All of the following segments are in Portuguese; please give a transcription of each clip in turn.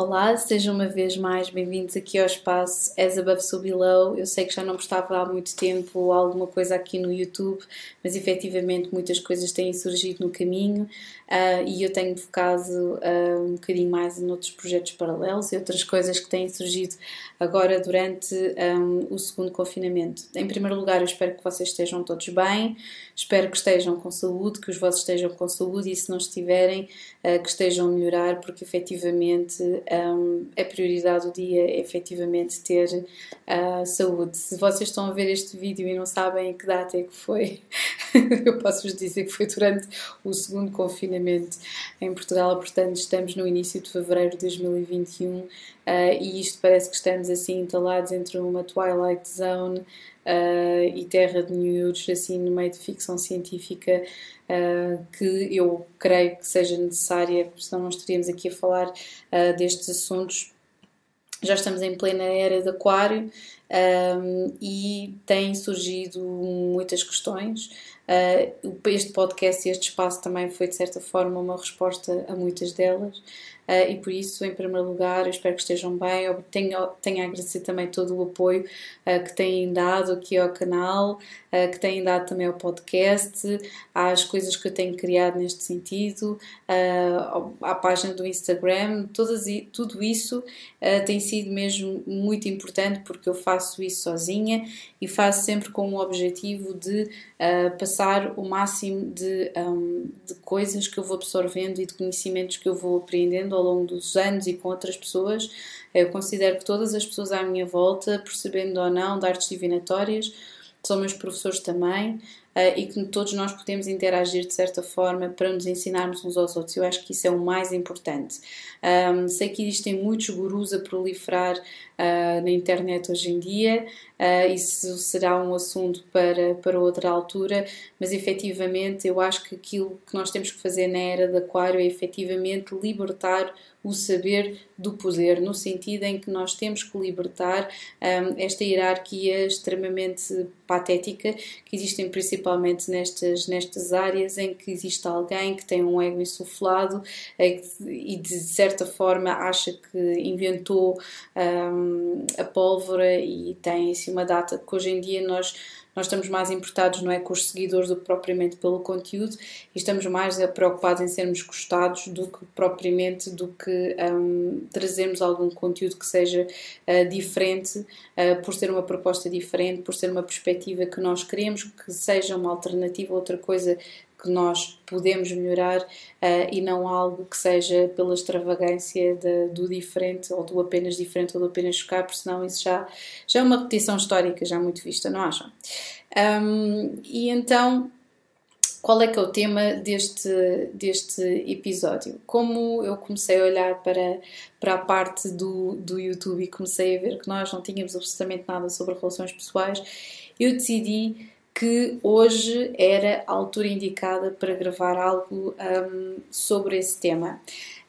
Olá, sejam uma vez mais bem-vindos aqui ao espaço As Above So Below. Eu sei que já não postava há muito tempo alguma coisa aqui no YouTube, mas efetivamente muitas coisas têm surgido no caminho uh, e eu tenho focado uh, um bocadinho mais em outros projetos paralelos e outras coisas que têm surgido agora durante um, o segundo confinamento. Em primeiro lugar, eu espero que vocês estejam todos bem, espero que estejam com saúde, que os vossos estejam com saúde e se não estiverem, uh, que estejam a melhorar, porque efetivamente um, a prioridade do dia é efetivamente ter uh, saúde. Se vocês estão a ver este vídeo e não sabem que data é que foi, eu posso vos dizer que foi durante o segundo confinamento em Portugal, portanto estamos no início de fevereiro de 2021 uh, ah, e isto parece que estamos assim entalados entre uma Twilight Zone uh, e Terra de News, assim no meio de ficção científica uh, que eu creio que seja necessária, senão não estaríamos aqui a falar uh, destes assuntos. Já estamos em plena era de Aquário um, e têm surgido muitas questões. Uh, este podcast e este espaço também foi, de certa forma, uma resposta a muitas delas. Uh, e por isso, em primeiro lugar, eu espero que estejam bem. Eu tenho, tenho a agradecer também todo o apoio uh, que têm dado aqui ao canal, uh, que têm dado também ao podcast, às coisas que eu tenho criado neste sentido, à página do Instagram. Todas, tudo isso tem sido mesmo muito importante porque eu faço isso sozinha e faço sempre com o objetivo de passar o máximo de, um, de coisas que eu vou absorvendo e de conhecimentos que eu vou aprendendo ao longo dos anos e com outras pessoas. Eu considero que todas as pessoas à minha volta, percebendo ou não de artes divinatórias, são meus professores também, uh, e que todos nós podemos interagir de certa forma para nos ensinarmos uns aos outros. Eu acho que isso é o mais importante. Um, sei que existem muitos gurus a proliferar uh, na internet hoje em dia, uh, isso será um assunto para, para outra altura, mas efetivamente eu acho que aquilo que nós temos que fazer na era de Aquário é efetivamente libertar o saber do poder, no sentido em que nós temos que libertar um, esta hierarquia extremamente patética que existem principalmente nestas, nestas áreas em que existe alguém que tem um ego insuflado é e de certa forma acha que inventou um, a pólvora e tem assim uma data que hoje em dia nós nós estamos mais importados não é com os seguidores do que propriamente pelo conteúdo e estamos mais preocupados em sermos gostados do que propriamente do que um, trazermos algum conteúdo que seja uh, diferente uh, por ser uma proposta diferente por ser uma perspectiva que nós queremos que seja uma alternativa outra coisa que nós podemos melhorar uh, e não algo que seja pela extravagância de, do diferente ou do apenas diferente ou do apenas chocar, porque senão isso já, já é uma repetição histórica já muito vista, não acham? Um, e então, qual é que é o tema deste, deste episódio? Como eu comecei a olhar para, para a parte do, do YouTube e comecei a ver que nós não tínhamos absolutamente nada sobre relações pessoais, eu decidi que hoje era a altura indicada para gravar algo um, sobre esse tema.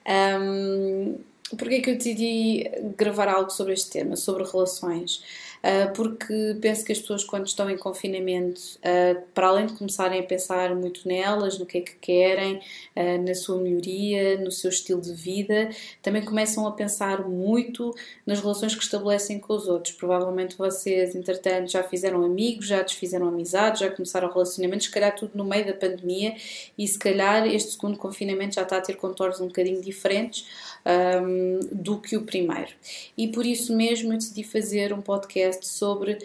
Um, Porquê que eu decidi gravar algo sobre este tema, sobre relações? Ah, porque penso que as pessoas, quando estão em confinamento, ah, para além de começarem a pensar muito nelas, no que é que querem, ah, na sua melhoria, no seu estilo de vida, também começam a pensar muito nas relações que estabelecem com os outros. Provavelmente vocês, entretanto, já fizeram amigos, já desfizeram amizades, já começaram relacionamentos, se calhar tudo no meio da pandemia, e se calhar este segundo confinamento já está a ter contornos um bocadinho diferentes um, do que o primeiro. E por isso mesmo eu decidi fazer um podcast sobre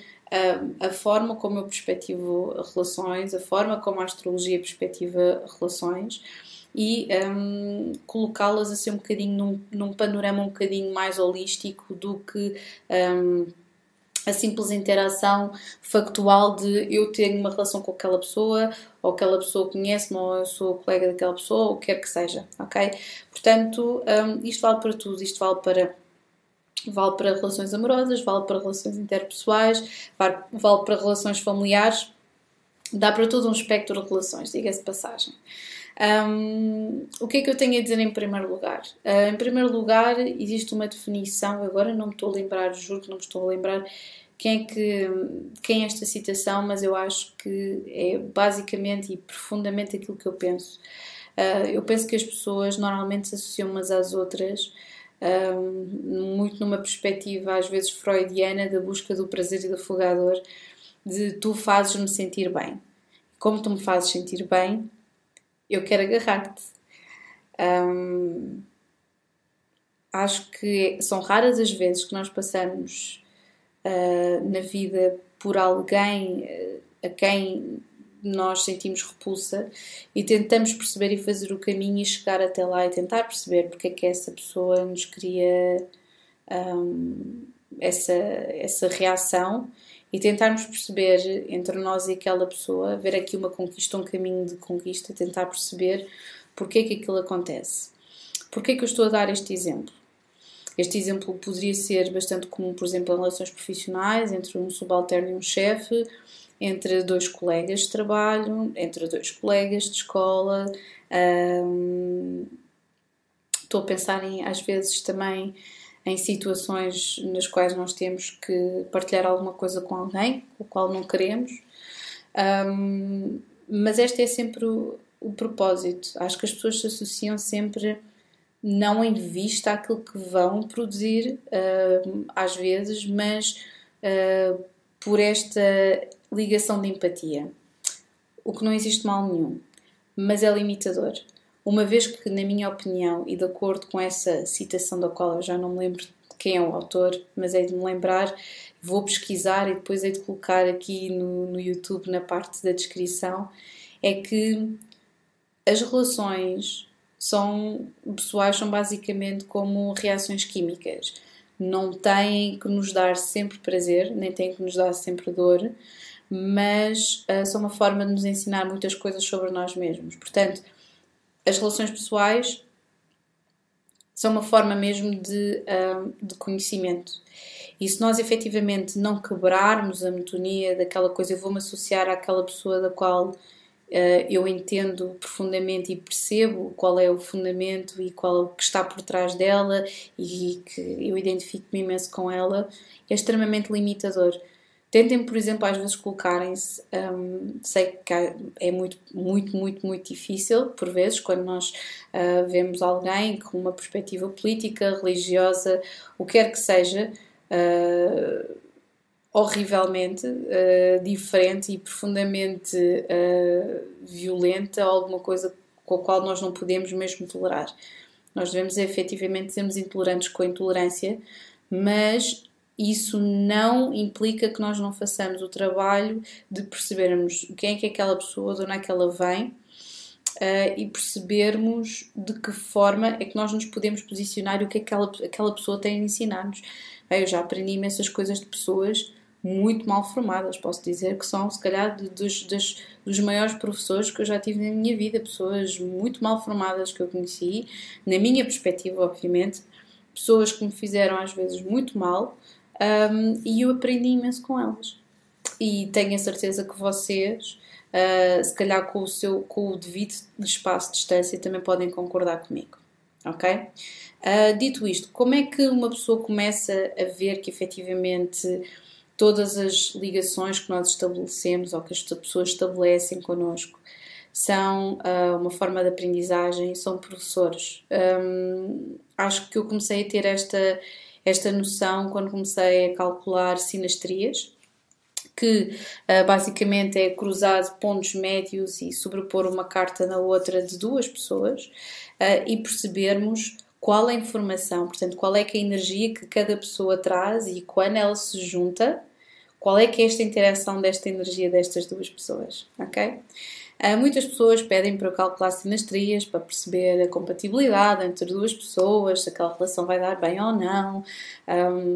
a forma como eu perspectivo relações, a forma como a astrologia perspectiva relações e um, colocá-las assim um bocadinho num, num, panorama um bocadinho mais holístico do que um, a simples interação factual de eu tenho uma relação com aquela pessoa, ou aquela pessoa conhece-me, ou eu sou colega daquela pessoa, ou o que quer que seja, ok? Portanto, um, isto vale para tudo, isto vale para vale para relações amorosas, vale para relações interpessoais, vale, para relações familiares, dá para todo um espectro de relações, diga-se passagem. Um, o que é que eu tenho a dizer em primeiro lugar? Uh, em primeiro lugar, existe uma definição, agora não me estou a lembrar, juro que não me estou a lembrar quem é, que, quem é esta citação, mas eu acho que é basicamente e profundamente aquilo que eu penso. Uh, eu penso que as pessoas normalmente se associam umas às outras um, muito numa perspectiva às vezes freudiana da busca do prazer e do afogador, de tu fazes-me sentir bem. Como tu me fazes sentir bem, eu quero agarrar-te. Um, acho que são raras as vezes que nós passamos uh, na vida por alguém uh, a quem nós sentimos repulsa e tentamos perceber e fazer o caminho e chegar até lá e tentar perceber porque é que essa pessoa nos cria um, essa, essa reação e tentarmos perceber entre nós e aquela pessoa, ver aqui uma conquista, um caminho de conquista, tentar perceber porque é que aquilo acontece. Porquê é que eu estou a dar este exemplo? Este exemplo poderia ser bastante comum, por exemplo, em relações profissionais, entre um subalterno e um chefe, entre dois colegas de trabalho, entre dois colegas de escola. Um, estou a pensar em, às vezes, também em situações nas quais nós temos que partilhar alguma coisa com alguém, o qual não queremos. Um, mas este é sempre o, o, propósito. Acho que as pessoas se associam sempre não em vista àquilo que vão produzir, uh, às vezes, mas uh, por esta ligação de empatia. O que não existe mal nenhum, mas é limitador. Uma vez que, na minha opinião, e de acordo com essa citação da qual eu já não me lembro quem é o autor, mas é de me lembrar, vou pesquisar e depois é de colocar aqui no, no YouTube, na parte da descrição, é que as relações são pessoais são basicamente como reações químicas. Não têm que nos dar sempre prazer, nem têm que nos dar sempre dor, mas uh, são uma forma de nos ensinar muitas coisas sobre nós mesmos. Portanto, as relações pessoais são uma forma mesmo de, uh, de conhecimento. E se nós efetivamente não quebrarmos a monotonia daquela coisa, eu vou-me associar àquela pessoa da qual Uh, eu entendo profundamente e percebo qual é o fundamento e qual é o que está por trás dela e que eu identifico-me imenso com ela, é extremamente limitador. Tentem, por exemplo, às vezes colocarem-se. Um, sei que é muito, muito, muito, muito difícil, por vezes, quando nós uh, vemos alguém com uma perspectiva política, religiosa, o que quer que seja, uh, horrivelmente uh, diferente e profundamente violenta, alguma coisa com a qual nós não podemos mesmo tolerar. Nós devemos efetivamente sermos intolerantes com a intolerância, mas isso não implica que nós não façamos o trabalho de percebermos quem é que é aquela pessoa, de onde é que ela vem uh, e percebermos de que forma é que nós nos podemos posicionar e o que é que aquela, aquela pessoa tem a ensinar-nos. Eu já aprendi imensas coisas de pessoas muito mal formadas, posso dizer que são, se calhar, dos, dos, dos maiores professores que eu já tive na minha vida, pessoas muito mal formadas que eu conheci, na minha perspectiva, obviamente, pessoas que me fizeram às vezes muito mal, um, e eu aprendi imenso com elas. E tenho a certeza que vocês, uh, se calhar com o, seu, com o devido espaço de distância, também podem concordar comigo. Ok? Uh, dito isto, como é que uma pessoa começa a ver que efetivamente todas as ligações que nós estabelecemos ou que as pessoas estabelecem connosco são uh, uma forma de aprendizagem, são professores. Um, acho que eu comecei a ter esta esta noção quando comecei a calcular sinastrias, que uh, basicamente é cruzar pontos médios e sobrepor uma carta na outra de duas pessoas uh, e percebermos qual é a informação, portanto, qual é que é a energia que cada pessoa traz e quando ela se junta, qual é que é esta interação desta energia destas duas pessoas, ok? Uh, muitas pessoas pedem para eu calcular sinastrias para perceber a compatibilidade entre duas pessoas, se aquela relação vai dar bem ou não,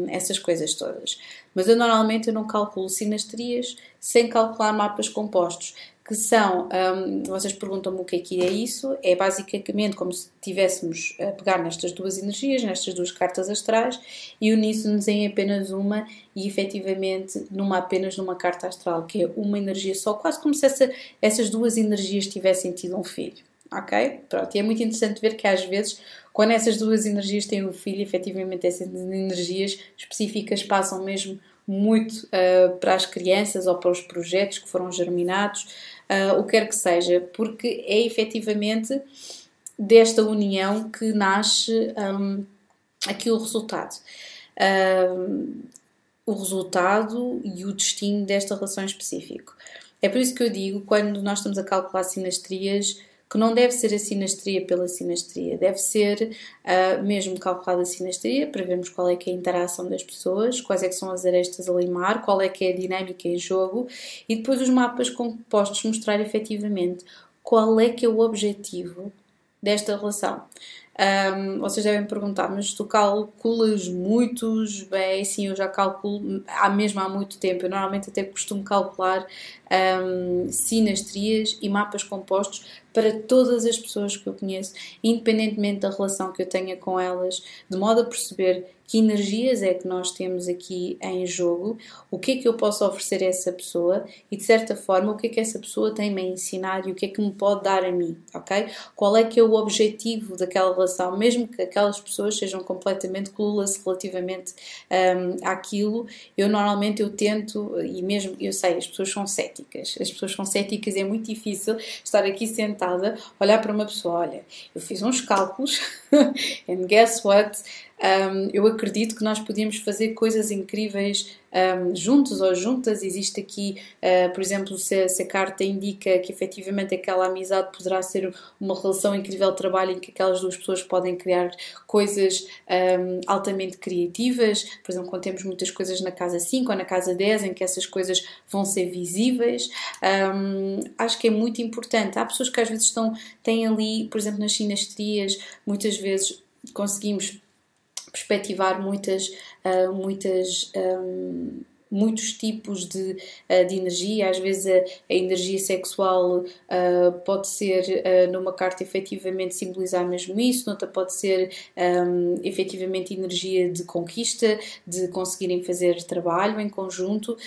essas coisas todas. Mas eu normalmente eu não calculo sinastrias sem calcular mapas compostos que são, um, vocês perguntam-me o que é que é isso, é basicamente como se estivéssemos a pegar nestas duas energias, nestas duas cartas astrais e unir-nos em apenas uma e efetivamente numa apenas numa carta astral, que é uma energia só, quase como se essa, essas duas energias tivessem tido um filho. Ok? Pronto, e é muito interessante ver que às vezes, quando essas duas energias têm um filho, efetivamente essas energias específicas passam mesmo muito uh, para as crianças ou para os projetos que foram germinados, uh, o que quer que seja, porque é efetivamente desta união que nasce um, aqui o resultado. o resultado e o destino desta relação específico. É por isso que eu digo, quando nós estamos a calcular sinastrias, que não deve ser a sinastria pela sinastria, deve ser uh, mesmo calculada a sinastria para vermos qual é que é a interação das pessoas, quais é que são as arestas a limar, qual é que é a dinâmica em jogo e depois os mapas compostos mostrar efetivamente qual é que é o objetivo desta relação. Um, vocês devem perguntar, mas tu calculas muitos? Bem, sim, eu já calculo há mesmo há muito tempo. Eu normalmente até costumo calcular um, sinastrias e mapas compostos para todas as pessoas que eu conheço, independentemente da relação que eu tenha com elas, de modo a perceber que energias é que nós temos aqui em jogo, o que é que eu posso oferecer a essa pessoa e, de certa forma, o que é que essa pessoa tem-me a ensinar e o que é que me pode dar a mim, ok? Qual é que é o objetivo daquela relação, mesmo que aquelas pessoas sejam completamente clueless relativamente um, àquilo, eu normalmente eu tento, e mesmo, eu sei, as pessoas são céticas, as pessoas são céticas, é muito difícil estar aqui sentada, olhar para uma pessoa, olha, eu fiz uns cálculos, and guess what? Um, eu acredito que nós podíamos fazer coisas incríveis um, juntos ou juntas. Existe aqui, uh, por exemplo, se, se, a carta indica que efetivamente aquela amizade poderá ser uma relação incrível de trabalho em que aquelas duas pessoas podem criar coisas um, altamente criativas. Por exemplo, quando temos muitas coisas na casa 5 ou na casa 10 em que essas coisas vão ser visíveis, acho que é muito importante. Há pessoas que às vezes estão, têm ali, por exemplo, nas sinastrias, muitas vezes conseguimos perspectivar muitas, uh, muitas um, muitos tipos de, uh, de energia. Às vezes a, a energia sexual uh, pode ser uh, numa carta efetivamente simbolizar mesmo isso, noutra pode ser um, efetivamente energia de conquista, de conseguirem fazer trabalho em conjunto,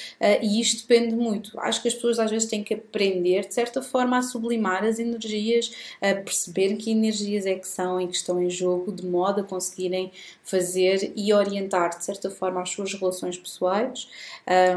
e isto depende muito. Acho que as pessoas às vezes têm que aprender, de certa forma, a sublimar as energias, a perceber que energias é que são e que estão em jogo, de modo a conseguirem fazer e orientar, de certa forma, as suas relações pessoais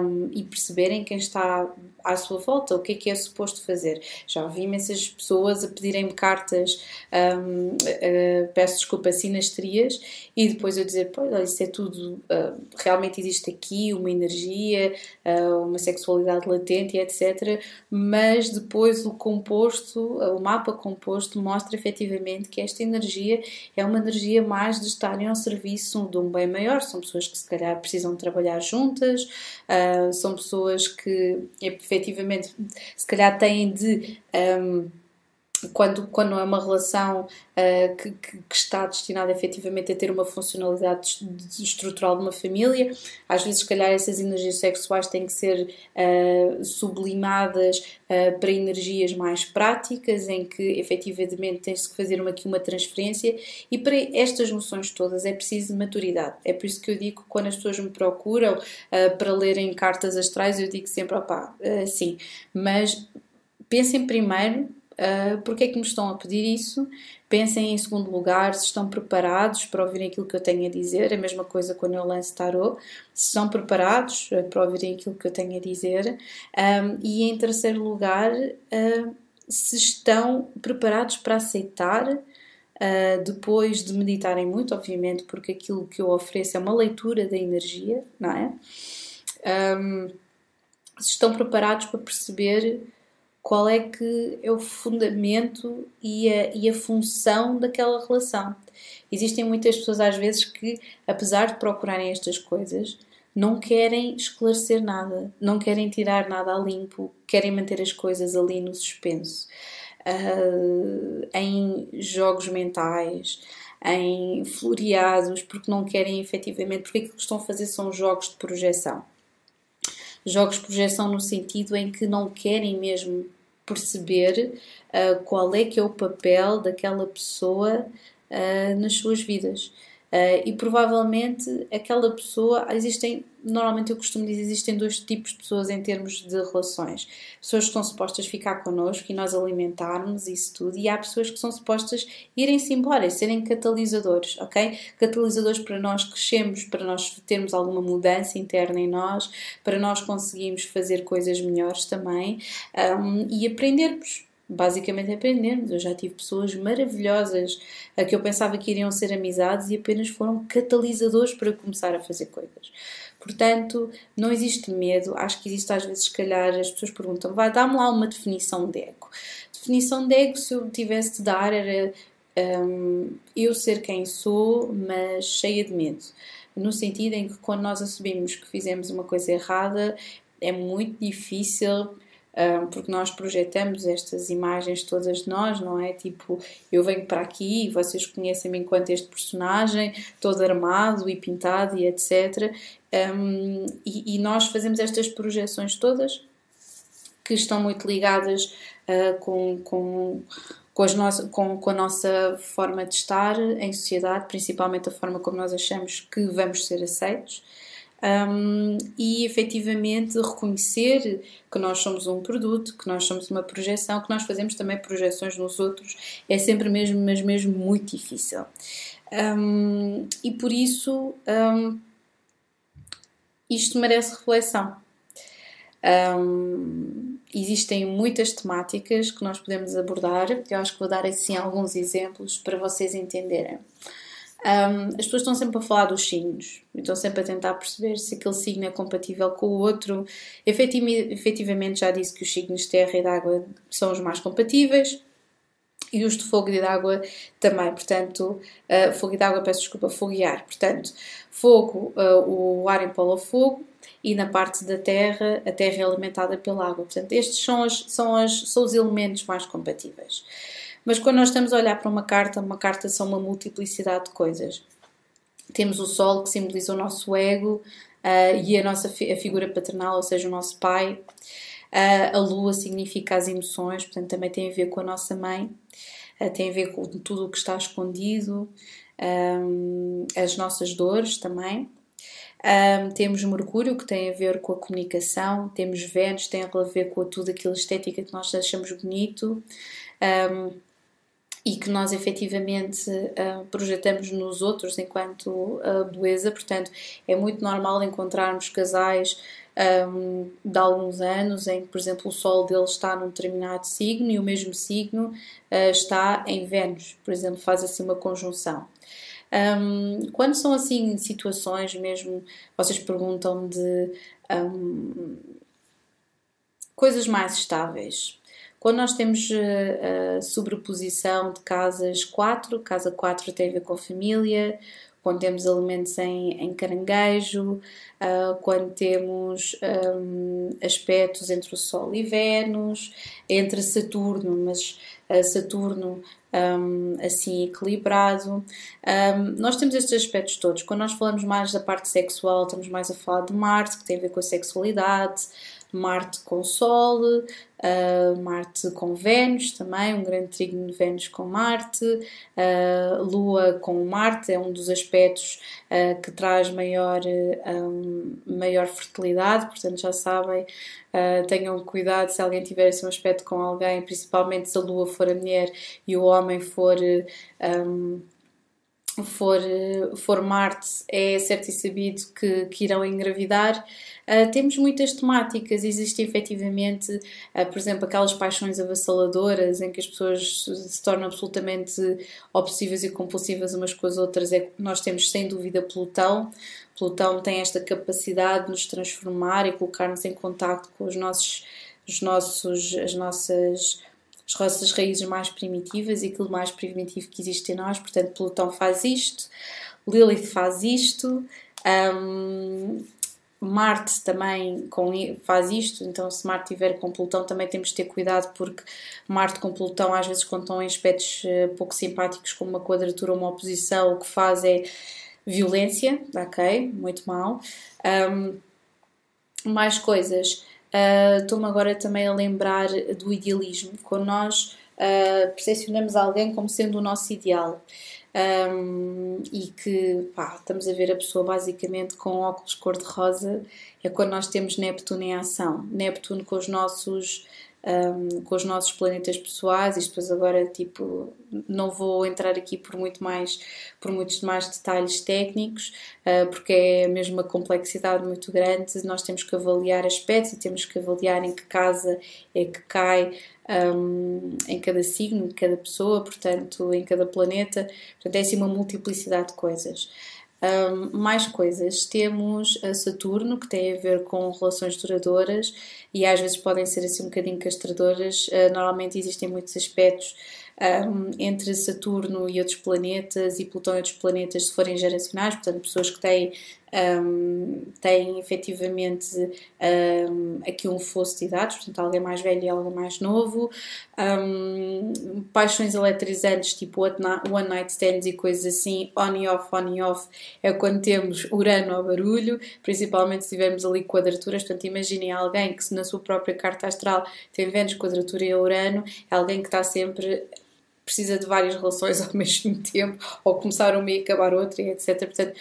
um, e perceberem quem está à sua volta, o que é que é suposto fazer. Já ouvi imensas pessoas a pedirem-me cartas, um, uh, peço desculpa, sinastrias, e depois eu dizer, pô, isso é tudo, uh, realmente existe aqui uma energia, uh, uma sexualidade latente, etc. Mas depois o composto, o mapa composto, mostra efetivamente que esta energia é uma energia mais de estarem ao serviço de um bem maior. São pessoas que se calhar precisam trabalhar juntas, uh, são pessoas que efetivamente se calhar têm de. Um, quando, quando é uma relação uh, que, que, está destinada efetivamente a ter uma funcionalidade estrutural de uma família, às vezes, se calhar, essas energias sexuais têm que ser uh, sublimadas uh, para energias mais práticas, em que efetivamente tem-se que fazer uma, aqui uma transferência, e para estas noções todas é preciso maturidade. É por isso que eu digo que quando as pessoas me procuram para lerem cartas astrais, eu digo sempre: opá, sim, mas pensem primeiro Uh, porque é que me estão a pedir isso? Pensem em segundo lugar se estão preparados para ouvirem aquilo que eu tenho a dizer. A mesma coisa quando eu lanço tarot. Se estão preparados uh, para ouvirem aquilo que eu tenho a dizer. Um, e em terceiro lugar, uh, se estão preparados para aceitar. depois de meditarem muito, obviamente, porque aquilo que eu ofereço é uma leitura da energia, não é? Um, se estão preparados para perceber qual é que é o fundamento e a, e a função daquela relação. Existem muitas pessoas, às vezes, que, apesar de procurarem estas coisas, não querem esclarecer nada, não querem tirar nada a limpo, querem manter as coisas ali no suspenso, uh, em jogos mentais, em floreados, porque não querem efetivamente, porque aquilo que estão a fazer são jogos de projeção. Jogos de projeção no sentido em que não querem mesmo perceber uh, qual é que é o papel daquela pessoa uh, nas suas vidas. Uh, e provavelmente aquela pessoa, existem, normalmente eu costumo dizer, existem dois tipos de pessoas em termos de relações. Pessoas que estão supostas ficar connosco e nós alimentarmos isso tudo, e há pessoas que são supostas irem-se embora, serem catalisadores, ok? Catalisadores para nós crescermos, para nós termos alguma mudança interna em nós, para nós conseguirmos fazer coisas melhores também um, e aprendermos Basicamente aprendermos. Eu já tive pessoas maravilhosas a que eu pensava que iriam ser amizades e apenas foram catalisadores para começar a fazer coisas. Portanto, não existe medo. Acho que existe às vezes, se calhar, as pessoas perguntam, vai, dá-me lá uma definição de ego. Definição de ego, se eu tivesse de dar, era um, eu ser quem sou, mas cheia de medo. No sentido em que quando nós assumimos que fizemos uma coisa errada, é muito difícil porque nós projetamos estas imagens todas de nós, não é? Tipo, eu venho para aqui e vocês conhecem-me enquanto este personagem, todo armado e pintado e etc. Um, e, e, nós fazemos estas projeções todas que estão muito ligadas uh, com, com com, as com, com, a nossa forma de estar em sociedade, principalmente a forma como nós achamos que vamos ser aceitos um, e efetivamente reconhecer que nós somos um produto, que nós somos uma projeção, que nós fazemos também projeções nos outros, é sempre mesmo, mas mesmo muito difícil. Um, e por isso um, isto merece reflexão. existem muitas temáticas que nós podemos abordar, eu acho que vou dar assim alguns exemplos para vocês entenderem. Um, as pessoas estão sempre a falar dos signos, estão sempre a tentar perceber se aquele signo é compatível com o outro. efetivamente, já disse que os signos de terra e de água são os mais compatíveis e os de fogo e de água também. Portanto, uh, fogo e de água, peço desculpa, fogo e ar. Portanto, fogo, uh, o ar empola fogo e na parte da terra, a terra é alimentada pela água. Portanto, estes são, as, são, as, são os elementos mais compatíveis. Mas quando nós estamos a olhar para uma carta, uma carta são uma multiplicidade de coisas. Temos o Sol, que simboliza o nosso ego, uh, e a nossa fi a figura paternal, ou seja, o nosso pai. Uh, a Lua significa as emoções, portanto, também tem a ver com a nossa mãe, uh, tem a ver com tudo o que está escondido, um, as nossas dores também. Um, temos Mercúrio, que tem a ver com a comunicação, temos Vênus, tem a ver com tudo aquilo estética que nós achamos bonito. Um, e que nós efetivamente uh, projetamos nos outros enquanto uh, beleza. Portanto, é muito normal encontrarmos casais um, de alguns anos em que, por exemplo, o Sol deles está num determinado signo e o mesmo signo uh, está em Vênus, por exemplo, faz assim uma conjunção. Um, quando são assim situações mesmo, vocês perguntam de um, coisas mais estáveis. Quando nós temos a eh, eh, sobreposição de casas 4, casa 4 tem a ver com família, quando temos elementos em, em caranguejo, uh, quando temos um, aspectos entre o Sol e Vênus, entre Saturno, mas uh, Saturno um, assim equilibrado. Um, nós temos estes aspectos todos. Quando nós falamos mais da parte sexual, estamos mais a falar de Marte, que tem a ver com a sexualidade. Marte com Sol, uh, Marte com Vênus também, um grande trígono de Vênus com Marte, uh, Lua com Marte é um dos aspectos uh, que traz maior, maior fertilidade, portanto já sabem, tenham cuidado se alguém tiver esse aspecto com alguém, principalmente se a Lua for a mulher e o homem for. Um, for, for Marte, é certo e sabido que, que irão engravidar. Uh, temos muitas temáticas, existe efetivamente, uh, por exemplo, aquelas paixões avassaladoras em que as pessoas se tornam absolutamente obsessivas e compulsivas umas com as outras. É, nós temos sem dúvida Plutão. Plutão tem esta capacidade de nos transformar e colocar-nos em contato com os nossos, os nossos, as nossas as nossas raízes mais primitivas e aquilo mais primitivo que existe em nós. Portanto, Plutão faz isto, Lilith faz isto, um, Marte também com, faz isto, então se Marte tiver com Plutão também temos de ter cuidado porque Marte com Plutão às vezes quando estão em aspectos uh, pouco simpáticos como uma quadratura ou uma oposição, o que faz é violência, ok? Muito mal. Um, mais coisas. Uh, Estou-me agora também a lembrar do idealismo, quando nós uh, percepcionamos alguém como sendo o nosso ideal. Um, e que pá, estamos a ver a pessoa basicamente com óculos cor-de-rosa, é quando nós temos Neptuno em ação. Neptuno com os nossos um, com os nossos planetas pessoais, e depois agora, tipo, não vou entrar aqui por muito mais, por muitos mais detalhes técnicos, uh, porque é mesmo uma complexidade muito grande, nós temos que avaliar aspectos e temos que avaliar em que casa é que cai um, em cada signo, em cada pessoa, portanto, em cada planeta, portanto, é assim uma multiplicidade de coisas. Um, mais coisas. Temos a Saturno, que tem a ver com relações duradouras e às vezes podem ser assim um bocadinho castradoras. Uh, normalmente existem muitos aspectos um, entre Saturno e outros planetas e Plutão e outros planetas, se forem geracionais, portanto, pessoas que têm, um, têm efetivamente um, aqui um fosso de idades, portanto, alguém mais velho e alguém mais novo, paixões eletrizantes, tipo one night stands e coisas assim, on e off, on e off, é quando temos Urano ao barulho, principalmente se tivermos ali quadraturas, portanto, imaginem alguém que na sua própria carta astral tem Vênus, quadratura e Urano, é alguém que está sempre precisa de várias relações ao mesmo tempo, ou começar uma e acabar outra, etc. Portanto,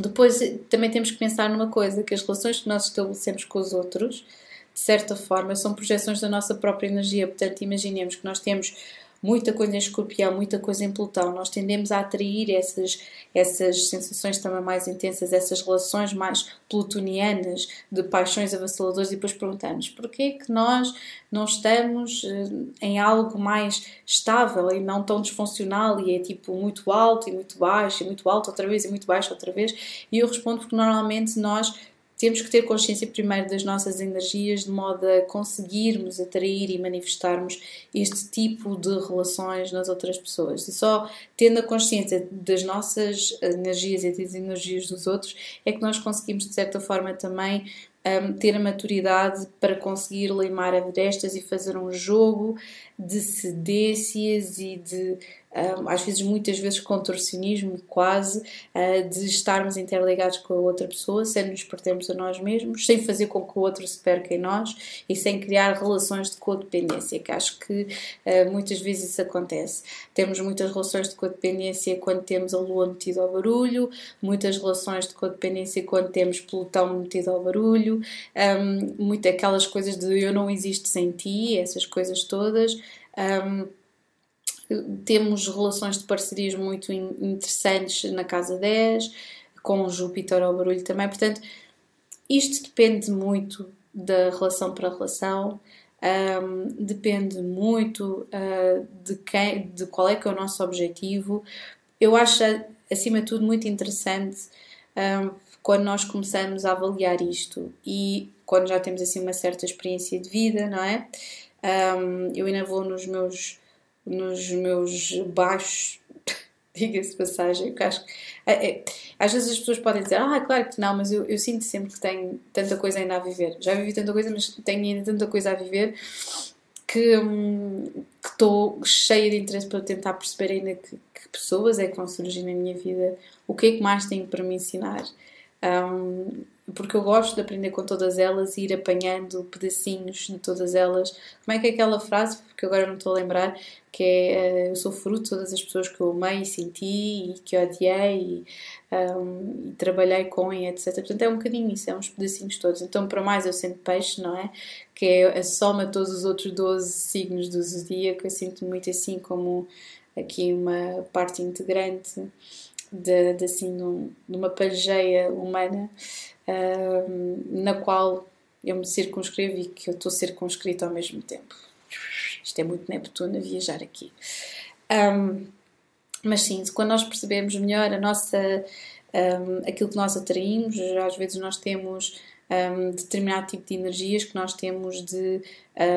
depois também temos que pensar numa coisa, que as relações que nós estabelecemos com os outros, de certa forma, são projeções da nossa própria energia. Portanto, imaginemos que nós temos muita coisa em escorpião, muita coisa em Plutão, nós tendemos a atrair essas, essas sensações também mais intensas, essas relações mais plutonianas, de paixões avassaladoras, e depois perguntamos porquê que nós não estamos eh, em algo mais estável e não tão disfuncional e é tipo muito alto e muito baixo, e muito alto outra vez e muito baixo outra vez? E eu respondo porque normalmente nós temos que ter consciência primeiro das nossas energias de modo a conseguirmos atrair e manifestarmos este tipo de relações nas outras pessoas. E só tendo a consciência das nossas energias e das energias dos outros é que nós conseguimos, de certa forma, também um, ter a maturidade para conseguir limar arestas e fazer um jogo de cedências e de às vezes, muitas vezes, contorcionismo quase, uh, de estarmos interligados com a outra pessoa, sem nos perdermos a nós mesmos, sem fazer com que o outro se perca em nós e sem criar relações de codependência, que acho que uh, muitas vezes isso acontece. Temos muitas relações de codependência quando temos a lua metida ao barulho, muitas relações de codependência quando temos Plutão metido ao barulho, muito aquelas coisas de eu não existo sem ti, essas coisas todas. Um, temos relações de parcerias muito interessantes na casa 10, com Júpiter ao barulho também. Portanto, isto depende muito da relação para relação, um, depende muito uh, de, quem, de qual é que é o nosso objetivo. Eu acho, acima de tudo, muito interessante um, quando nós começamos a avaliar isto e quando já temos assim uma certa experiência de vida, não é? Um, eu ainda vou nos meus nos meus baixos, diga-se passagem, porque acho que é, é, às vezes as pessoas podem dizer, ah, claro que não, mas eu, eu, sinto sempre que tenho tanta coisa ainda a viver. Já vivi tanta coisa, mas tenho ainda tanta coisa a viver que hum, estou cheia de interesse para tentar perceber ainda que, que, pessoas é que vão surgir na minha vida, o que é que mais têm para me ensinar. Um, porque eu gosto de aprender com todas elas e ir apanhando pedacinhos de todas elas. Como é que é aquela frase, porque agora não estou a lembrar, que é uh, eu sou fruto de todas as pessoas que eu amei e senti e que odiei e, um, e trabalhei com e etc. Portanto, é um bocadinho isso, é uns pedacinhos todos. Então, para mais, eu sinto peixe, não é? Que é a soma de todos os outros 12 signos do zodíaco. Eu sinto muito assim como aqui uma parte integrante de, de assim, de uma pangeia humana na qual eu me circunscrevo e que eu estou circunscrito ao mesmo tempo. Isto é muito Neptuno viajar aqui. Um, mas sim, quando nós percebemos melhor a nossa, um, aquilo que nós atraímos, às vezes nós temos um, determinado tipo de energias que nós temos de,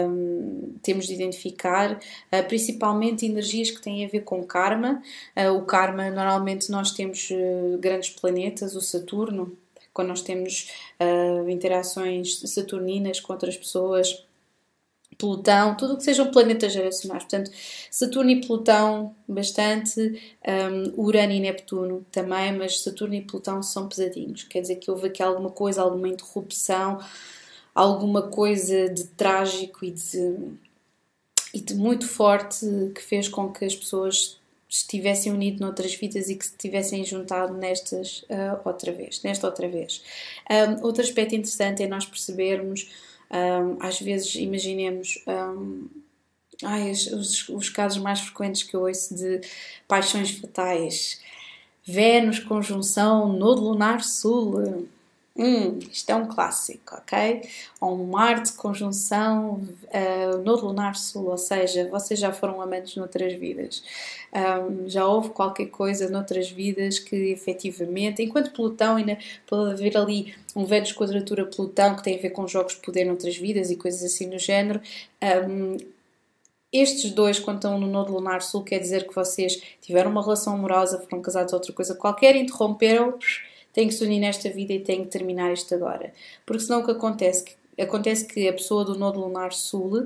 um, temos de identificar, uh, principalmente energias que têm a ver com karma. Uh, o karma, normalmente, nós temos uh, grandes planetas, o Saturno, quando nós temos uh, interações saturninas com outras pessoas, Plutão, tudo o que sejam planetas geracionais. Portanto, Saturno e Plutão, bastante, um, Urano e Neptuno também, mas Saturno e Plutão são pesadinhos. Quer dizer que houve aqui alguma coisa, alguma interrupção, alguma coisa de trágico e de, e de muito forte que fez com que as pessoas estivessem unidos noutras vidas e que se tivessem juntado nestas uh, outra vez, nesta outra vez. Um, outro aspecto interessante é nós percebermos Um, às vezes, imaginemos. Um, ai, os, os casos mais frequentes que eu ouço de paixões fatais. Vênus, conjunção, nodo lunar sul. Hum, isto é um clássico, ok? Ou um Marte, conjunção, uh, nodo lunar sul, ou seja, vocês já foram amantes noutras vidas. Um, já houve qualquer coisa noutras vidas que efetivamente, enquanto Plutão ainda pode haver ali um Vênus quadratura Plutão que tem a ver com jogos de poder noutras vidas e coisas assim no género. Um, estes dois, quando estão no Nodo Lunar Sul, quer dizer que vocês tiveram uma relação amorosa, foram casados, outra coisa qualquer, interromperam, têm que se unir nesta vida e têm que terminar isto agora. Porque senão o que acontece? Acontece que a pessoa do Nodo Lunar Sul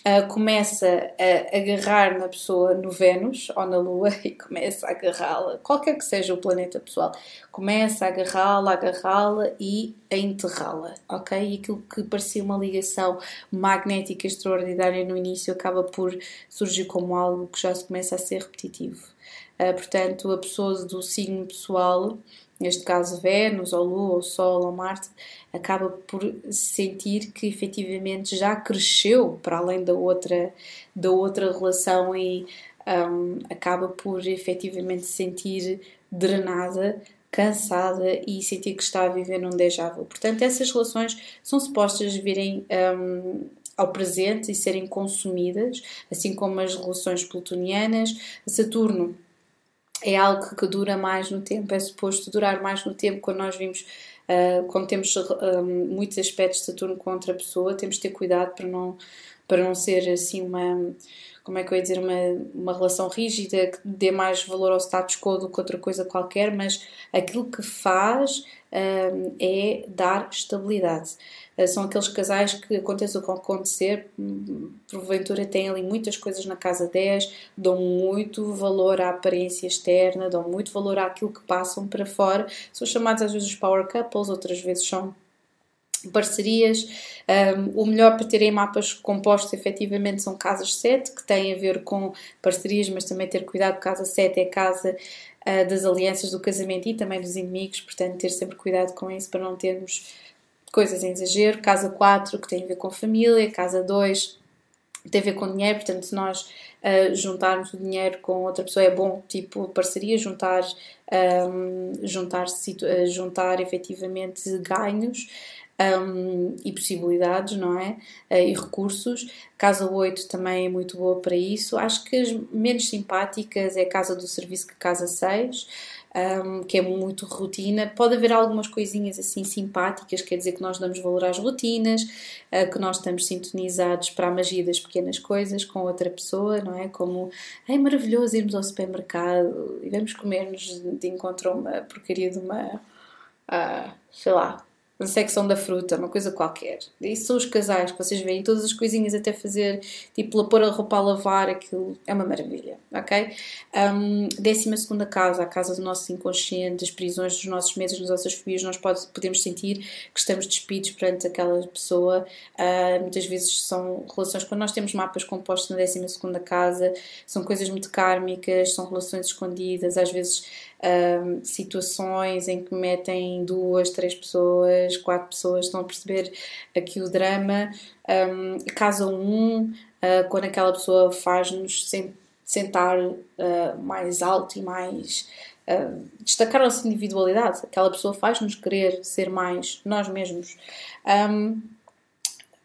uh, começa a agarrar na pessoa no Vênus ou na Lua e começa a agarrá-la, qualquer que seja o planeta pessoal, começa a agarrá-la, agarrá-la e a enterrá-la, ok? E aquilo que parecia uma ligação magnética extraordinária no início acaba por surgir como algo que já se começa a ser repetitivo. Uh, portanto, a pessoa do signo pessoal neste caso Vênus, ou Lua, ou Sol, ou Marte, acaba por sentir que efetivamente já cresceu para além da outra, da outra relação e um, acaba por efetivamente se sentir drenada, cansada e sentir que está a viver num déjà vu. Portanto, essas relações são supostas virem um, ao presente e serem consumidas, assim como as relações plutonianas. Saturno é algo que dura mais no tempo, é suposto durar mais no tempo quando nós vimos, uh, quando temos uh, muitos aspectos de Saturno com outra pessoa, temos de ter cuidado para não, para não ser assim uma, como é que eu ia dizer, uma, uma relação rígida que dê mais valor ao status quo do que outra coisa qualquer, mas aquilo que faz um, é dar estabilidade. Uh, são aqueles casais que aconteça o que acontecer, porventura têm ali muitas coisas na casa 10, dão muito valor à aparência externa, dão muito valor àquilo que passam para fora. São chamados às vezes power couples, outras vezes são parcerias. Um, o melhor para terem mapas compostos efetivamente são casas 7, que têm a ver com parcerias, mas também ter cuidado, casa 7 é casa uh, das alianças do casamento e também dos inimigos, portanto ter sempre cuidado com isso para não termos coisas em exagero. Casa 4, que tem a ver com família, casa 2 tem a ver com dinheiro, portanto se nós uh, juntarmos o dinheiro com outra pessoa é bom, tipo parceria, juntar, um, juntar, uh, juntar efetivamente ganhos um, e possibilidades, não é? Uh, e recursos. Casa 8 também é muito boa para isso. Acho que as menos simpáticas é a Casa do Serviço que Casa 6. Um, que é muito rotina. Pode haver algumas coisinhas assim simpáticas, quer dizer que nós damos valor às rotinas, uh, que nós estamos sintonizados para a magia das pequenas coisas com outra pessoa, não é? Como é maravilhoso irmos ao supermercado e vamos comer-nos de encontro a uma porcaria de uma, uh, sei lá, na secção da fruta, uma coisa qualquer. Isso são os casais que vocês veem, todas as coisinhas até fazer, tipo, pôr a roupa a lavar, aquilo é uma maravilha, ok? Um, décima segunda casa, a casa do nosso inconsciente, das prisões dos nossos medos, das nossas fobias, nós pode, podemos sentir que estamos despidos perante aquela pessoa. Uh, muitas vezes são relações, quando nós temos mapas compostos na décima segunda casa, são coisas muito kármicas, são relações escondidas, às vezes um, situações em que metem duas, três pessoas, quatro pessoas, estão a perceber aqui o drama. Um, casa um, uh, quando aquela pessoa faz-nos sentar uh, mais alto e mais. Uh, destacar a nossa individualidade, aquela pessoa faz-nos querer ser mais nós mesmos. Um,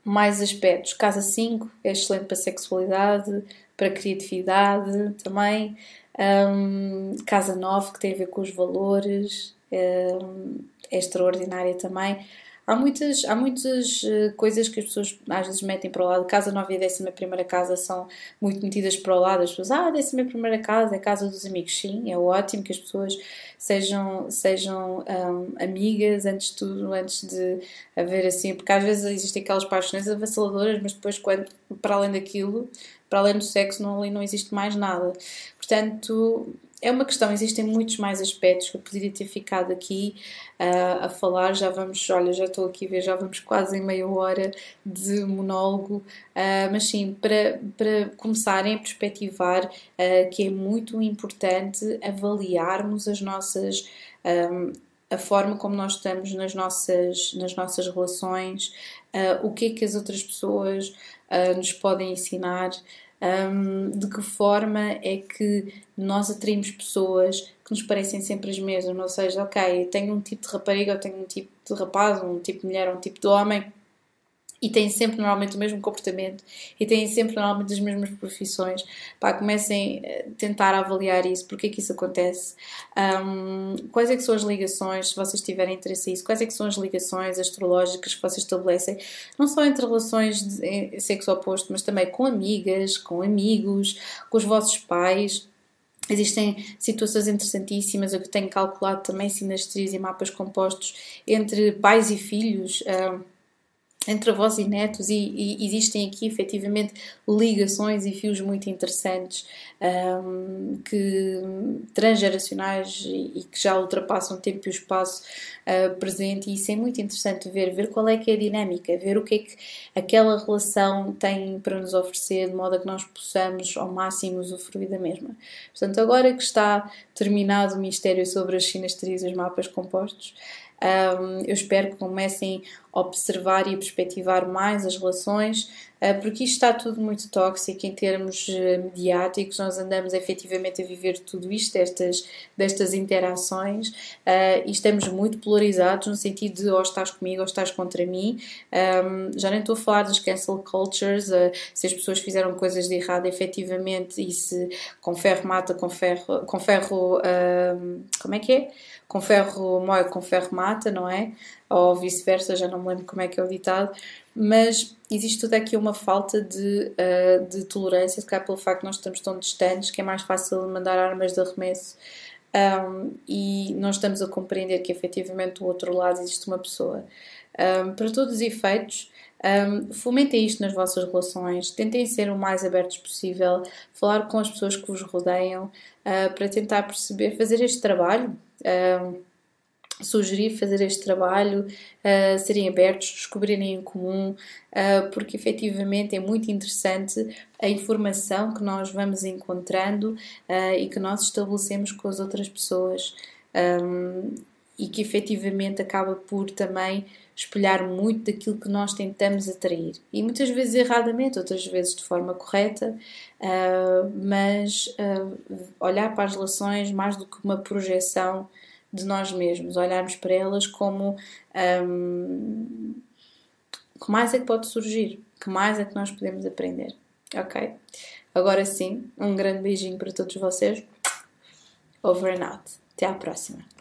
mais aspectos. Casa 5 é excelente para sexualidade, para criatividade também. Um, casa 9, que tem a ver com os valores, um, é extraordinária também. Há muitas, há muitas eh, coisas que as pessoas às vezes metem para o lado. Casa 9 e a 11 casa são muito metidas para o lado. As pessoas, ah, a 11 casa é a casa dos amigos. Sim, é ótimo que as pessoas sejam, sejam um, amigas antes de tudo, antes de haver assim. Porque às vezes existem aquelas paixões avassaladoras, mas depois, quando, para além daquilo, para além do sexo, não, ali não existe mais nada. Portanto, é uma questão, existem muitos mais aspectos que eu poderia ter ficado aqui uh, a falar. Já vamos, olha, já estou aqui a ver, já vamos quase em meia hora de monólogo, uh, mas sim, para, para começarem a perspectivar uh, que é muito importante avaliarmos as nossas. Um, a forma como nós estamos nas nossas, nas nossas relações, uh, o que é que as outras pessoas uh, nos podem ensinar, um, de que forma é que nós atraímos pessoas que nos parecem sempre as mesmas, ou seja, ok, eu tenho um tipo de rapariga, eu tenho um tipo de rapaz, um tipo de mulher, um tipo de homem, e têm sempre normalmente o mesmo comportamento e têm sempre normalmente as mesmas profissões, pá, comecem a tentar avaliar isso, porque é que isso acontece, um, quais é que são as ligações, se vocês tiverem interesse nisso, quais é que são as ligações astrológicas que vocês estabelecem, não só entre relações de sexo oposto, mas também com amigas, com amigos, com os vossos pais, Existem situações interessantíssimas, eu tenho calculado também sinastrias e mapas compostos entre pais e filhos. Entre avós e netos e, e, existem aqui efetivamente ligações e fios muito interessantes um, que transgeracionais e, e, que já ultrapassam o tempo e o espaço uh, presente e isso é muito interessante ver, ver qual é que é a dinâmica, ver o que é que aquela relação tem para nos oferecer de modo a que nós possamos ao máximo usufruir da mesma. Portanto, agora que está terminado o mistério sobre as sinastrias os mapas compostos, um, eu espero que comecem observar e perspectivar mais as relações, uh, porque isto está tudo muito tóxico em termos uh, mediáticos. Nós andamos efetivamente a viver tudo isto, destas, destas interações, uh, e estamos muito polarizados no sentido de ou estás comigo ou estás contra mim. Um, já nem estou a falar das cancel cultures, se as pessoas fizeram coisas de errado efetivamente e se com ferro mata, com ferro, com ferro como é que é? com ferro moe, com ferro mata, não é? Ou vice-versa, já não me lembro como é que é o ditado, mas existe toda aqui uma falta de, uh, de tolerância, se calhar pelo facto de nós estamos tão distantes que é mais fácil mandar armas de arremesso um, e não estamos a compreender que efetivamente do outro lado existe uma pessoa. Um, para todos os efeitos, um, fomentem isto nas vossas relações, tentem ser o mais abertos possível, falar com as pessoas que vos rodeiam uh, para tentar perceber, fazer este trabalho uh, sugerir fazer este trabalho, uh, serem abertos, descobrirem em comum, uh, porque efetivamente é muito interessante a informação que nós vamos encontrando uh, e que nós estabelecemos com as outras pessoas um, e que efetivamente acaba por também espelhar muito daquilo que nós tentamos atrair. E muitas vezes erradamente, outras vezes de forma correta, mas olhar para as relações mais do que uma projeção de nós mesmos, olharmos para elas como um, que mais é que pode surgir, que mais é que nós podemos aprender, ok? Agora sim, um grande beijinho para todos vocês. Over and out. Até à próxima.